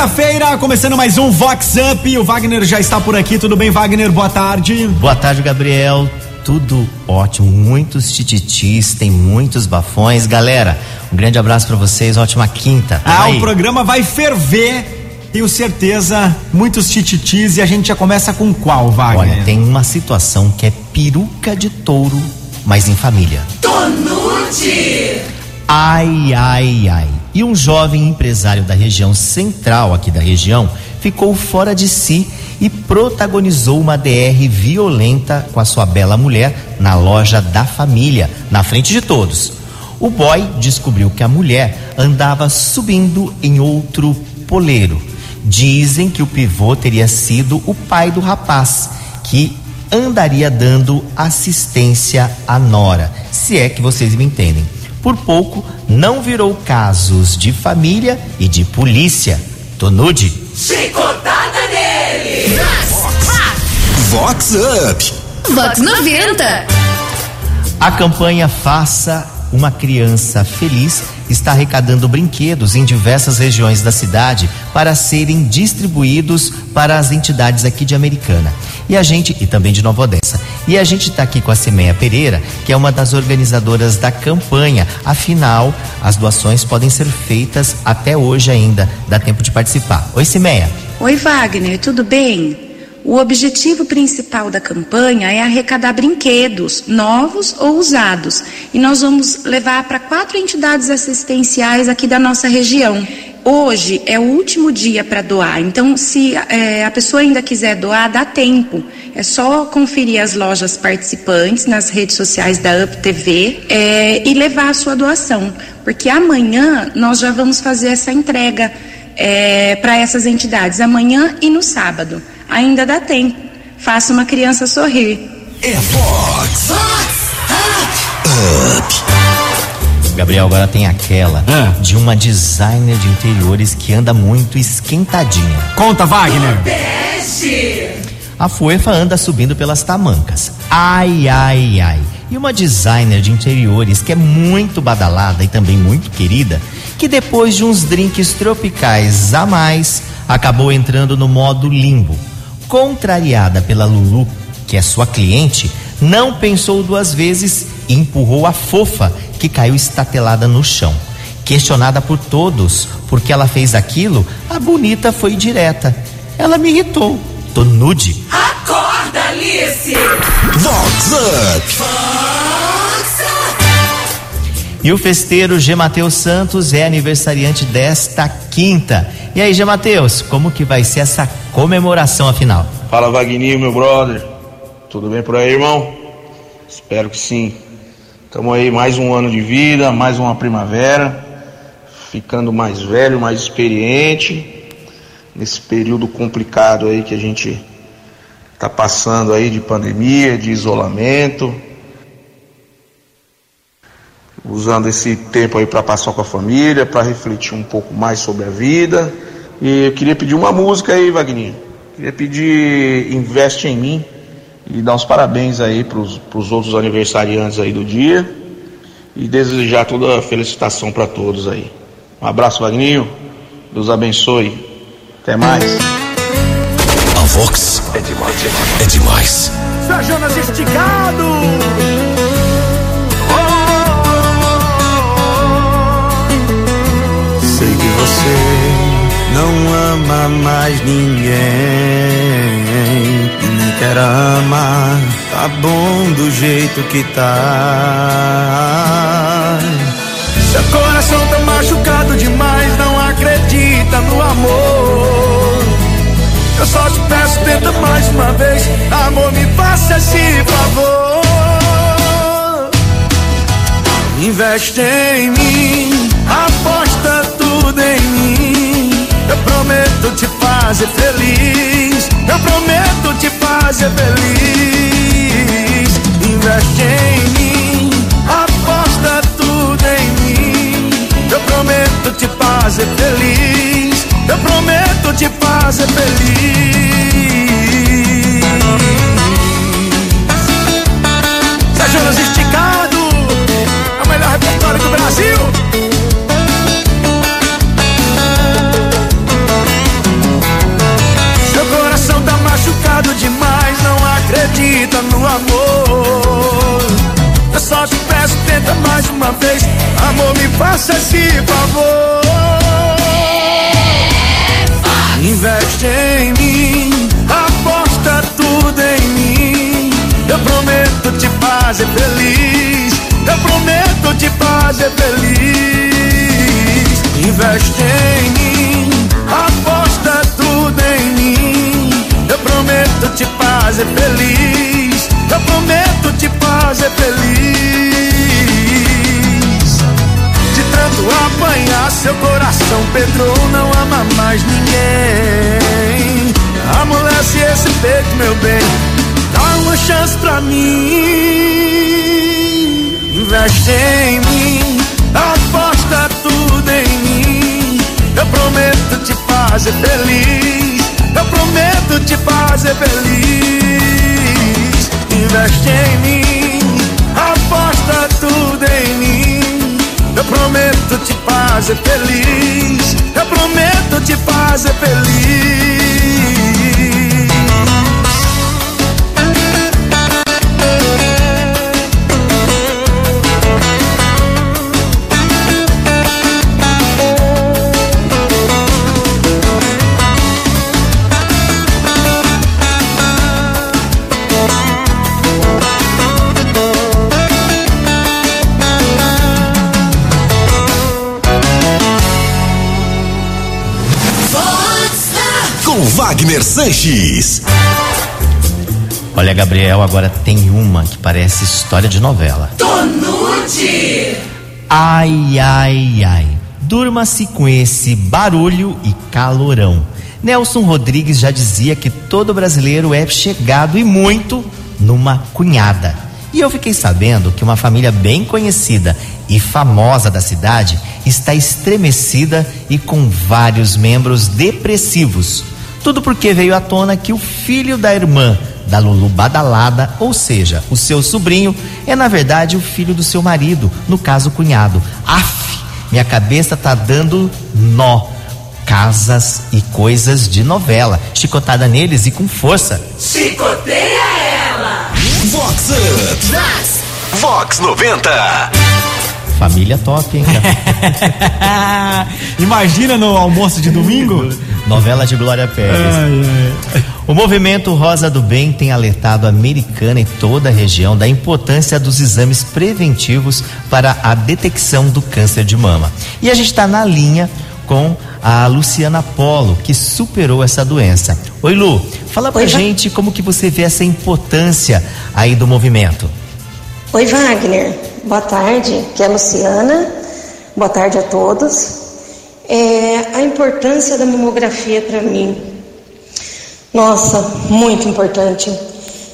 quinta-feira, começando mais um Vox Up. O Wagner já está por aqui. Tudo bem, Wagner? Boa tarde. Boa tarde, Gabriel. Tudo ótimo, muitos tititis, tem muitos bafões. Galera, um grande abraço para vocês, ótima quinta. Ah, aí. o programa vai ferver, tenho certeza, muitos tititis e a gente já começa com qual, Wagner? Olha, tem uma situação que é peruca de touro, mas em família. Tonute! Ai, ai, ai. E um jovem empresário da região central aqui da região ficou fora de si e protagonizou uma DR violenta com a sua bela mulher na loja da família, na frente de todos. O boy descobriu que a mulher andava subindo em outro poleiro. Dizem que o pivô teria sido o pai do rapaz, que andaria dando assistência à nora, se é que vocês me entendem. Por pouco, não virou casos de família e de polícia. Tonude. Chicotada nele! Vox Up! Vox 90! A campanha Faça uma criança feliz está arrecadando brinquedos em diversas regiões da cidade para serem distribuídos para as entidades aqui de Americana. E a gente, e também de Nova Odessa. E a gente está aqui com a Semeia Pereira, que é uma das organizadoras da campanha. Afinal, as doações podem ser feitas até hoje ainda. Dá tempo de participar. Oi, Semeia. Oi, Wagner, tudo bem? O objetivo principal da campanha é arrecadar brinquedos novos ou usados. E nós vamos levar para quatro entidades assistenciais aqui da nossa região. Hoje é o último dia para doar, então se é, a pessoa ainda quiser doar, dá tempo. É só conferir as lojas participantes nas redes sociais da UP TV é, e levar a sua doação, porque amanhã nós já vamos fazer essa entrega é, para essas entidades, amanhã e no sábado. Ainda dá tempo. Faça uma criança sorrir. É Fox. Vox Up. Gabriel, agora tem aquela Ah. de uma designer de interiores que anda muito esquentadinha. Conta, Wagner. A Fuefa anda subindo pelas tamancas. Ai, ai, ai. E uma designer de interiores que é muito badalada e também muito querida, que depois de uns drinks tropicais a mais, acabou entrando no modo limbo. Contrariada pela Lulu, que é sua cliente, não pensou duas vezes e empurrou a fofa, que caiu estatelada no chão. Questionada por todos porque ela fez aquilo, a bonita foi direta. Ela me irritou. Tô nude. Acorda, Alice! Vox Up. E o festeiro G. Matheus Santos é aniversariante desta quinta. E aí, G. Matheus, como que vai ser essa comemoração afinal? Fala Vagninho, meu brother. Tudo bem por aí, irmão? Espero que sim. Estamos aí mais um ano de vida, mais uma primavera, ficando mais velho, mais experiente nesse período complicado aí que a gente está passando aí de pandemia, de isolamento. Usando esse tempo aí para passar com a família, para refletir um pouco mais sobre a vida. E eu queria pedir uma música aí, Vagninho. Queria pedir Investe em mim e dar os parabéns aí para os outros aniversariantes aí do dia e desejar toda a felicitação para todos aí. Um abraço, Vagninho. Deus abençoe. Até mais. A Vox é demais. É demais. Jonas Esticado. Você não ama mais ninguém e nem quer amar. Tá bom do jeito que tá. Seu coração tá machucado demais, não acredita no amor. Eu só te peço, tenta mais uma vez. Amor, me faça esse favor. Investe em mim, aposta tudo em mim. Eu prometo te fazer feliz. Eu prometo te fazer feliz. Investe em mim, aposta tudo em mim. Eu prometo te fazer feliz. Eu prometo te fazer feliz. Pra mim. Investe em mim, aposta tudo em mim. Eu prometo te fazer feliz. Eu prometo te fazer feliz. Investe em mim, aposta tudo em mim. Eu prometo te fazer feliz. Eu prometo te fazer feliz. Wagner Sanches. Olha, Gabriel, agora tem uma que parece história de novela. Tonute. Ai, ai, ai. Durma-se com esse barulho e calorão. Nelson Rodrigues já dizia que todo brasileiro é chegado e muito numa cunhada. E eu fiquei sabendo que uma família bem conhecida e famosa da cidade está estremecida e com vários membros depressivos. Tudo porque veio à tona que o filho da irmã da Lulu Badalada, ou seja, o seu sobrinho, é na verdade o filho do seu marido, no caso o cunhado. Af, minha cabeça tá dando nó. Casas e coisas de novela. Chicotada neles e com força. Chicoteia ela. Vox Up. Vox 90. Família top, hein? Imagina no almoço de domingo? Novela de Glória Pérez. O movimento Rosa do Bem tem alertado a americana e toda a região da importância dos exames preventivos para a detecção do câncer de mama. E a gente está na linha com a Luciana Polo, que superou essa doença. Oi, Lu, fala pra Oi, gente como que você vê essa importância aí do movimento. Oi, Wagner. Boa tarde, que é a Luciana. Boa tarde a todos. É, a importância da mamografia para mim. Nossa, muito importante.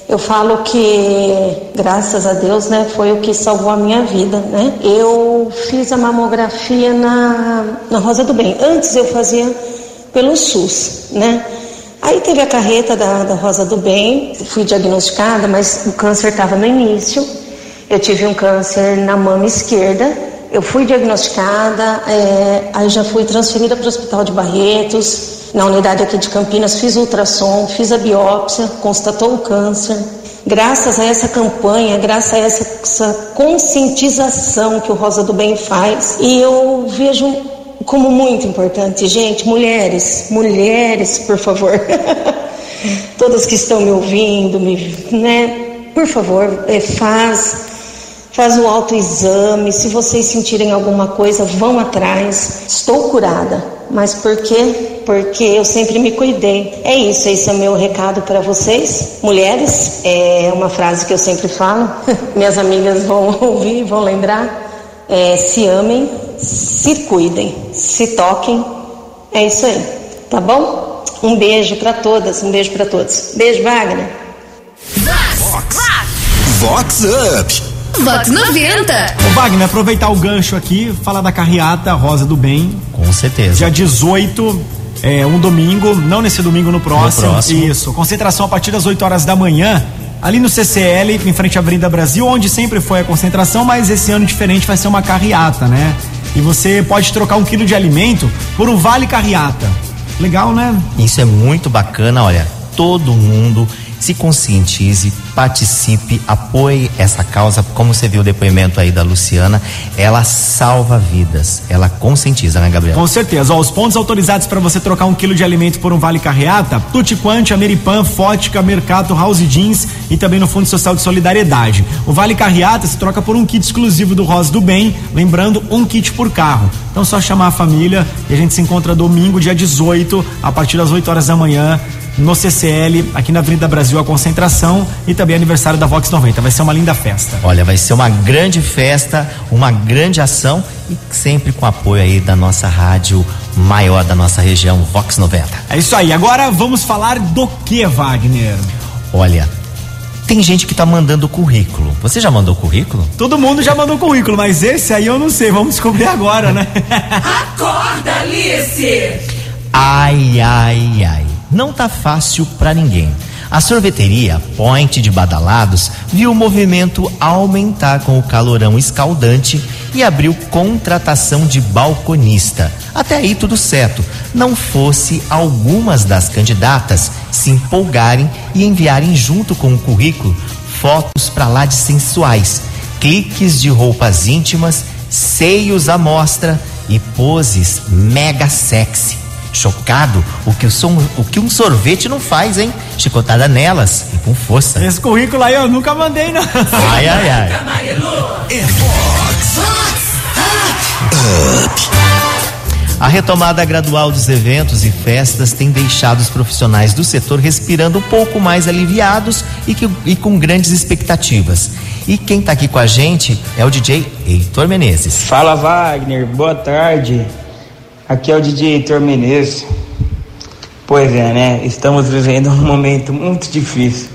Eu falo que, graças a Deus, né, foi o que salvou a minha vida, né? Eu fiz a mamografia na, na Rosa do Bem. Antes eu fazia pelo SUS, né? Aí teve a carreta da, da Rosa do Bem, fui diagnosticada, mas o câncer estava no início. Eu tive um câncer na mama esquerda. Eu fui diagnosticada, é, aí já fui transferida para o Hospital de Barretos, na unidade aqui de Campinas, fiz ultrassom, fiz a biópsia, constatou o câncer. Graças a essa campanha, graças a essa, essa conscientização que o Rosa do Bem faz, e eu vejo como muito importante, gente, mulheres, mulheres, por favor, todas que estão me ouvindo, me, né, por favor, é, faz, faz o autoexame, se vocês sentirem alguma coisa, vão atrás. Estou curada, mas por quê? Porque eu sempre me cuidei. É isso, esse é o meu recado para vocês, mulheres. É uma frase que eu sempre falo, minhas amigas vão ouvir, vão lembrar. É, se amem, se cuidem, se toquem. É isso aí, tá bom? Um beijo para todas, um beijo para todos. Beijo, Wagner. Vox Up. Vox 90. Ô Wagner, aproveitar o gancho aqui, falar da carreata Rosa do Bem, Com certeza. dia 18, é, um domingo, não nesse domingo, no próximo. No próximo. Isso, concentração a partir das 8 horas da manhã, ali no CCL, em frente à Avenida Brasil, onde sempre foi a concentração, mas esse ano diferente vai ser uma carreata, né? E você pode trocar um quilo de alimento por um vale carreata. Legal, né? Isso é muito bacana, olha, todo mundo se conscientize, participe, apoie essa causa. Como você viu o depoimento aí da Luciana, ela salva vidas, ela conscientiza, né, Gabriel? Com certeza. Ó, os pontos autorizados para você trocar um quilo de alimento por um vale carreata: Tutti Quanti, Ameripan, Fótica, Mercato, House Jeans e também no Fundo Social de Solidariedade. O vale carreata se troca por um kit exclusivo do Rosa do Bem, lembrando um kit por carro. Então só chamar a família e a gente se encontra domingo, dia 18, a partir das 8 horas da manhã no CCL, aqui na Avenida Brasil, a concentração e também aniversário da Vox 90. Vai ser uma linda festa. Olha, vai ser uma grande festa, uma grande ação e sempre com apoio aí da nossa rádio maior da nossa região, Vox 90. É isso aí. Agora vamos falar do que, Wagner? Olha, tem gente que tá mandando currículo. Você já mandou currículo? Todo mundo já mandou currículo, mas esse aí eu não sei. Vamos descobrir agora, né? Acorda, Alice! Ai, ai, ai. Não tá fácil para ninguém. A sorveteria Point de Badalados viu o movimento aumentar com o calorão escaldante e abriu contratação de balconista. Até aí tudo certo, não fosse algumas das candidatas se empolgarem e enviarem junto com o currículo fotos para lá de sensuais, cliques de roupas íntimas, seios à mostra e poses mega sexy. Chocado, o que, o, som, o que um sorvete não faz, hein? Chicotada nelas e com força. Esse currículo aí eu nunca mandei, não. Ai, ai, ai. É Fox. A retomada gradual dos eventos e festas tem deixado os profissionais do setor respirando um pouco mais aliviados e, que, e com grandes expectativas. E quem está aqui com a gente é o DJ Heitor Menezes. Fala Wagner, boa tarde. Aqui é o DJ Heitor Menezes. Pois é, né? Estamos vivendo um momento muito difícil.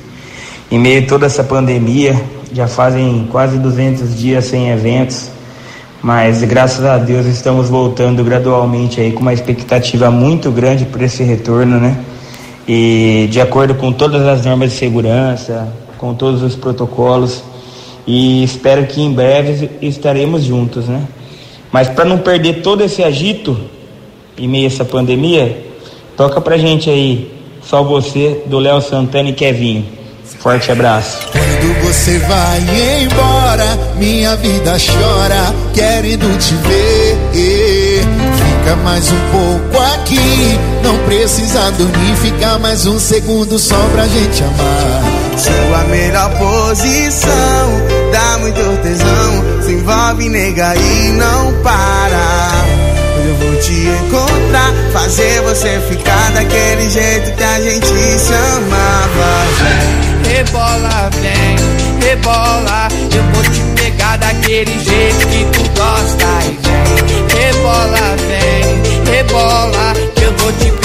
Em meio a toda essa pandemia, já fazem quase 200 dias sem eventos, mas graças a Deus estamos voltando gradualmente aí com uma expectativa muito grande para esse retorno, né? E de acordo com todas as normas de segurança, com todos os protocolos, e espero que em breve estaremos juntos, né? Mas para não perder todo esse agito em meio a essa pandemia, toca pra gente aí, só você, do Léo Santana e Kevinho. Forte abraço. Quando você vai embora, minha vida chora, querendo te ver. Fica mais um pouco aqui, não precisa dormir, fica mais um segundo só pra gente amar. Sua melhor posição, dá muito tesão, se envolve, nega, e não para. Te encontrar, fazer você ficar daquele jeito que a gente se amava. Rebola, vem, rebola, eu vou te pegar daquele jeito que tu gosta e vem. Rebola, vem, rebola, eu vou te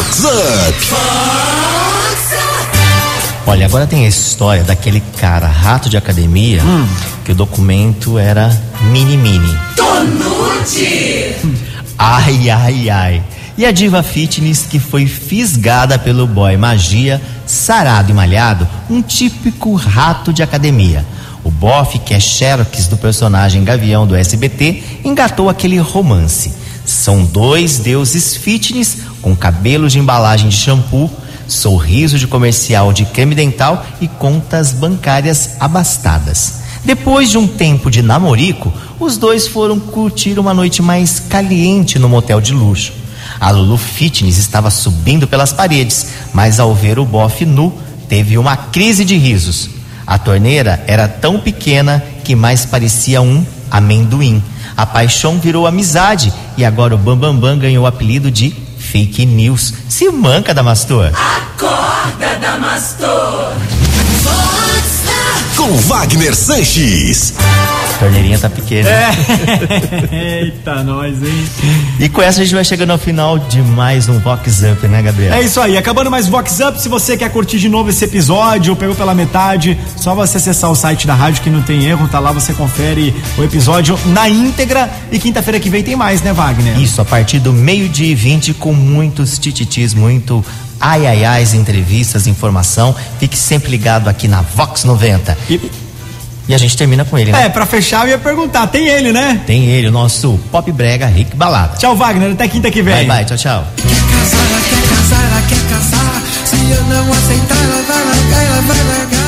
Vox Up. Olha, agora tem a história daquele cara rato de academia que o documento era mini mini. Tonute! Ai, ai, ai. E a diva fitness que foi fisgada pelo boy magia, sarado e malhado, um típico rato de academia. O bofe, que é Xerox do personagem Gavião do SBT, engatou aquele romance. São dois deuses fitness com cabelos de embalagem de shampoo, sorriso de comercial de creme dental e contas bancárias abastadas. Depois de um tempo de namorico, os dois foram curtir uma noite mais caliente no motel de luxo. A Lulu Fitness estava subindo pelas paredes, mas ao ver o bofe nu, teve uma crise de risos. A torneira era tão pequena que mais parecia um amendoim. A paixão virou amizade e agora o Bambambam Bam Bam ganhou o apelido de fake news. Se manca, Damastor. Acorda, Damastor! Com Wagner Sanches. Torneirinha tá pequena. É. Eita, nós, hein? E com essa a gente vai chegando ao final de mais um Vox Up, né, Gabriel? É isso aí, acabando mais Vox Up. Se você quer curtir de novo esse episódio, pegou pela metade, só você acessar o site da rádio que não tem erro, tá lá, você confere o episódio na íntegra. E quinta-feira que vem tem mais, né, Wagner? Isso, a partir do meio-dia e 20, com muitos tititis, muito ai ai ai, entrevistas, informação. Fique sempre ligado aqui na Vox 90. E, E a gente termina com ele, né? é, pra fechar, eu ia perguntar, tem ele, né? Tem ele, o nosso pop brega Rick Balada. Tchau, Wagner, até quinta que vem. Bye, bye, tchau, tchau. casar, ela quer casar, ela quer casar. Se eu não aceitar, ela vai largar, ela vai largar.